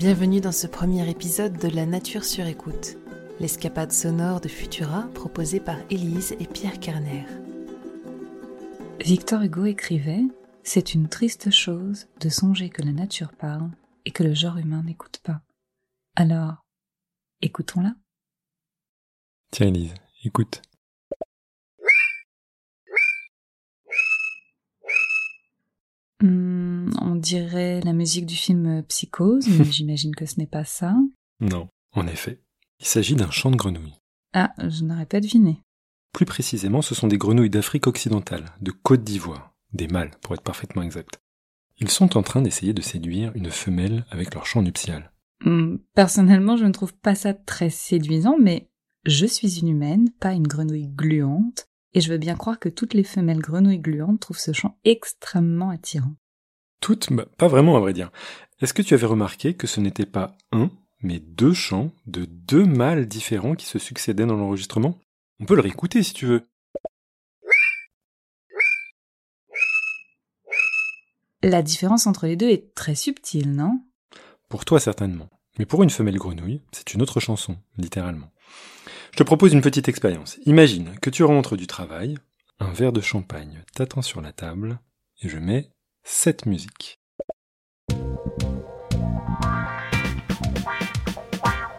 Bienvenue dans ce premier épisode de La Nature sur écoute, l'escapade sonore de Futura proposée par Élise et Pierre Kerner. Victor Hugo écrivait C'est une triste chose de songer que la nature parle et que le genre humain n'écoute pas. Alors, écoutons-la. Tiens, Élise, écoute. Hmm, on dirait la musique du film Psychose, mais j'imagine que ce n'est pas ça. Non, en effet. Il s'agit d'un chant de grenouilles. Ah, je n'aurais pas deviné. Plus précisément, ce sont des grenouilles d'Afrique occidentale, de Côte d'Ivoire, des mâles pour être parfaitement exact. Ils sont en train d'essayer de séduire une femelle avec leur chant nuptial. Hmm, personnellement, je ne trouve pas ça très séduisant, mais je suis une humaine, pas une grenouille gluante, et je veux bien croire que toutes les femelles grenouilles gluantes trouvent ce chant extrêmement attirant. Toutes bah, Pas vraiment, à vrai dire. Est-ce que tu avais remarqué que ce n'était pas un, mais deux chants de deux mâles différents qui se succédaient dans l'enregistrement? On peut le réécouter si tu veux. La différence entre les deux est très subtile, non? Pour toi certainement. Mais pour une femelle grenouille, c'est une autre chanson, littéralement. Je te propose une petite expérience. Imagine que tu rentres du travail, un verre de champagne t'attend sur la table, et je mets cette musique.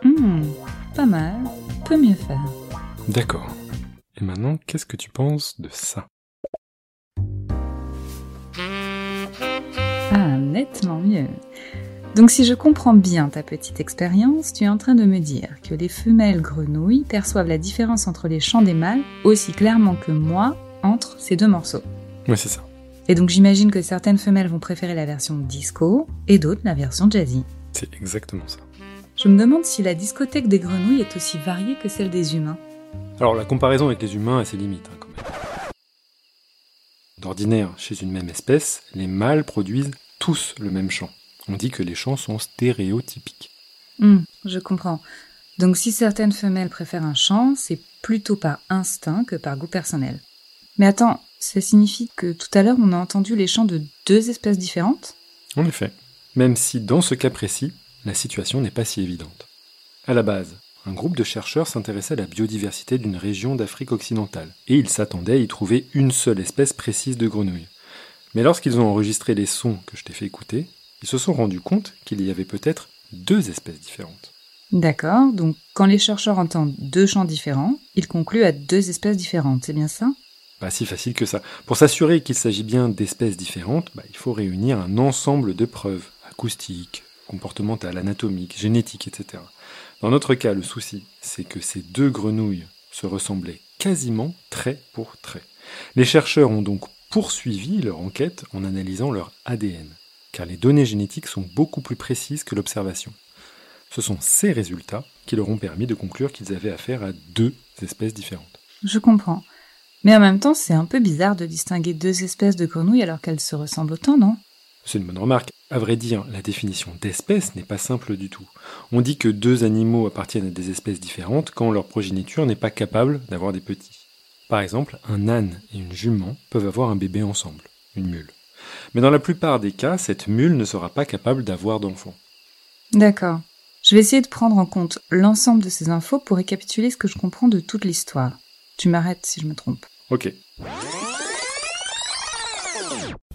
Hmm, pas mal, peut mieux faire. D'accord. Et maintenant, qu'est-ce que tu penses de ça? Ah, nettement mieux. Donc si je comprends bien ta petite expérience, tu es en train de me dire que les femelles grenouilles perçoivent la différence entre les chants des mâles aussi clairement que moi entre ces deux morceaux. Oui, c'est ça. Et donc j'imagine que certaines femelles vont préférer la version disco et d'autres la version jazzy. C'est exactement ça. Je me demande si la discothèque des grenouilles est aussi variée que celle des humains. Alors la comparaison avec les humains a ses limites hein, quand même. D'ordinaire, chez une même espèce, les mâles produisent tous le même chant. On dit que les chants sont stéréotypiques. Hmm, je comprends. Donc si certaines femelles préfèrent un chant, c'est plutôt par instinct que par goût personnel. Mais attends, ça signifie que tout à l'heure on a entendu les chants de deux espèces différentes En effet. Même si dans ce cas précis, la situation n'est pas si évidente. À la base, un groupe de chercheurs s'intéressait à la biodiversité d'une région d'Afrique occidentale, et ils s'attendaient à y trouver une seule espèce précise de grenouille. Mais lorsqu'ils ont enregistré les sons que je t'ai fait écouter, ils se sont rendus compte qu'il y avait peut-être deux espèces différentes. D'accord, donc quand les chercheurs entendent deux chants différents, ils concluent à deux espèces différentes, c'est bien ça? Pas si facile que ça. Pour s'assurer qu'il s'agit bien d'espèces différentes, bah, il faut réunir un ensemble de preuves, acoustiques, comportementales, anatomiques, génétiques, etc. Dans notre cas, le souci, c'est que ces deux grenouilles se ressemblaient quasiment trait pour trait. Les chercheurs ont donc poursuivi leur enquête en analysant leur ADN car les données génétiques sont beaucoup plus précises que l'observation. Ce sont ces résultats qui leur ont permis de conclure qu'ils avaient affaire à deux espèces différentes. Je comprends. Mais en même temps, c'est un peu bizarre de distinguer deux espèces de grenouilles alors qu'elles se ressemblent autant, non? C'est une bonne remarque. À vrai dire, la définition d'espèce n'est pas simple du tout. On dit que deux animaux appartiennent à des espèces différentes quand leur progéniture n'est pas capable d'avoir des petits. Par exemple, un âne et une jument peuvent avoir un bébé ensemble, une mule. Mais dans la plupart des cas, cette mule ne sera pas capable d'avoir d'enfants. D'accord. Je vais essayer de prendre en compte l'ensemble de ces infos pour récapituler ce que je comprends de toute l'histoire. Tu m'arrêtes si je me trompe. Ok.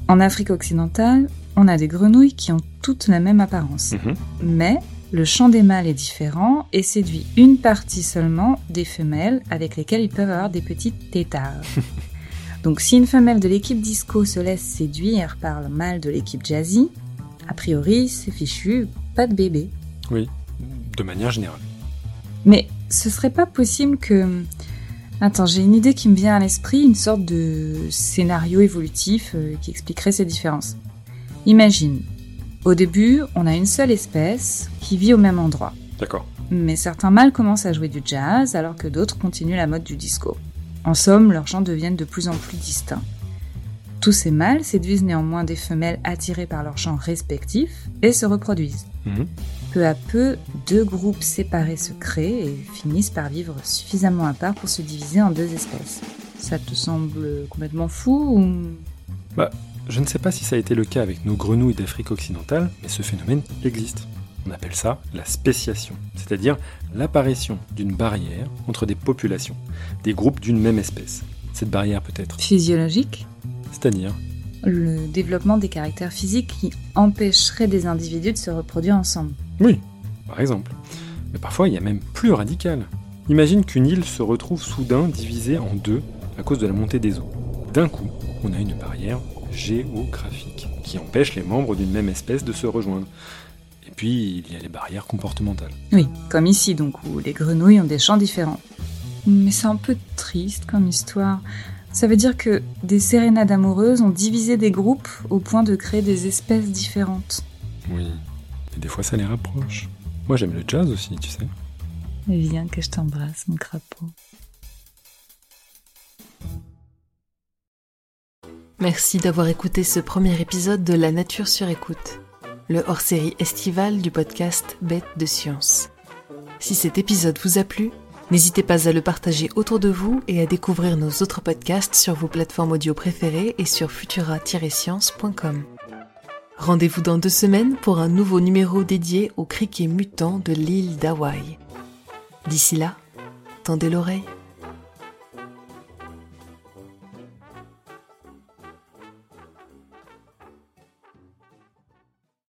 En Afrique occidentale, on a des grenouilles qui ont toutes la même apparence. Mhm. Mais le chant des mâles est différent et séduit une partie seulement des femelles avec lesquelles ils peuvent avoir des petites tétards. Donc si une femelle de l'équipe disco se laisse séduire par le mâle de l'équipe jazzy, a priori c'est fichu, pas de bébé. Oui, de manière générale. Mais ce serait pas possible que... Attends, j'ai une idée qui me vient à l'esprit, une sorte de scénario évolutif euh, qui expliquerait ces différences. Imagine, au début, on a une seule espèce qui vit au même endroit. D'accord. Mais certains mâles commencent à jouer du jazz alors que d'autres continuent la mode du disco. En somme, leurs chants deviennent de plus en plus distincts. Tous ces mâles séduisent néanmoins des femelles attirées par leurs chants respectifs et se reproduisent. Mhm. Peu à peu, deux groupes séparés se créent et finissent par vivre suffisamment à part pour se diviser en deux espèces. Ça te semble complètement fou ou... Bah, je ne sais pas si ça a été le cas avec nos grenouilles d'Afrique occidentale, mais ce phénomène existe. On appelle ça la spéciation, c'est-à-dire l'apparition d'une barrière entre des populations, des groupes d'une même espèce. Cette barrière peut être Physiologique? C'est-à-dire Le développement des caractères physiques qui empêcheraient des individus de se reproduire ensemble. Oui, par exemple. Mais parfois, il y a même plus radical. Imagine qu'une île se retrouve soudain divisée en deux à cause de la montée des eaux. D'un coup, on a une barrière géographique qui empêche les membres d'une même espèce de se rejoindre. Et puis, il y a les barrières comportementales. Oui, comme ici donc, où les grenouilles ont des champs différents. Mais c'est un peu triste comme histoire. Ça veut dire que des sérénades amoureuses ont divisé des groupes au point de créer des espèces différentes. Oui, et des fois ça les rapproche. Moi j'aime le jazz aussi, tu sais. Viens que je t'embrasse, mon crapaud. Merci d'avoir écouté ce premier épisode de La Nature sur écoute, le hors-série estival du podcast Bête de Science. Si cet épisode vous a plu, n'hésitez pas à le partager autour de vous et à découvrir nos autres podcasts sur vos plateformes audio préférées et sur futura-science.com. Rendez-vous dans deux semaines pour un nouveau numéro dédié aux criquets mutants de l'île d'Hawaï. D'ici là, tendez l'oreille.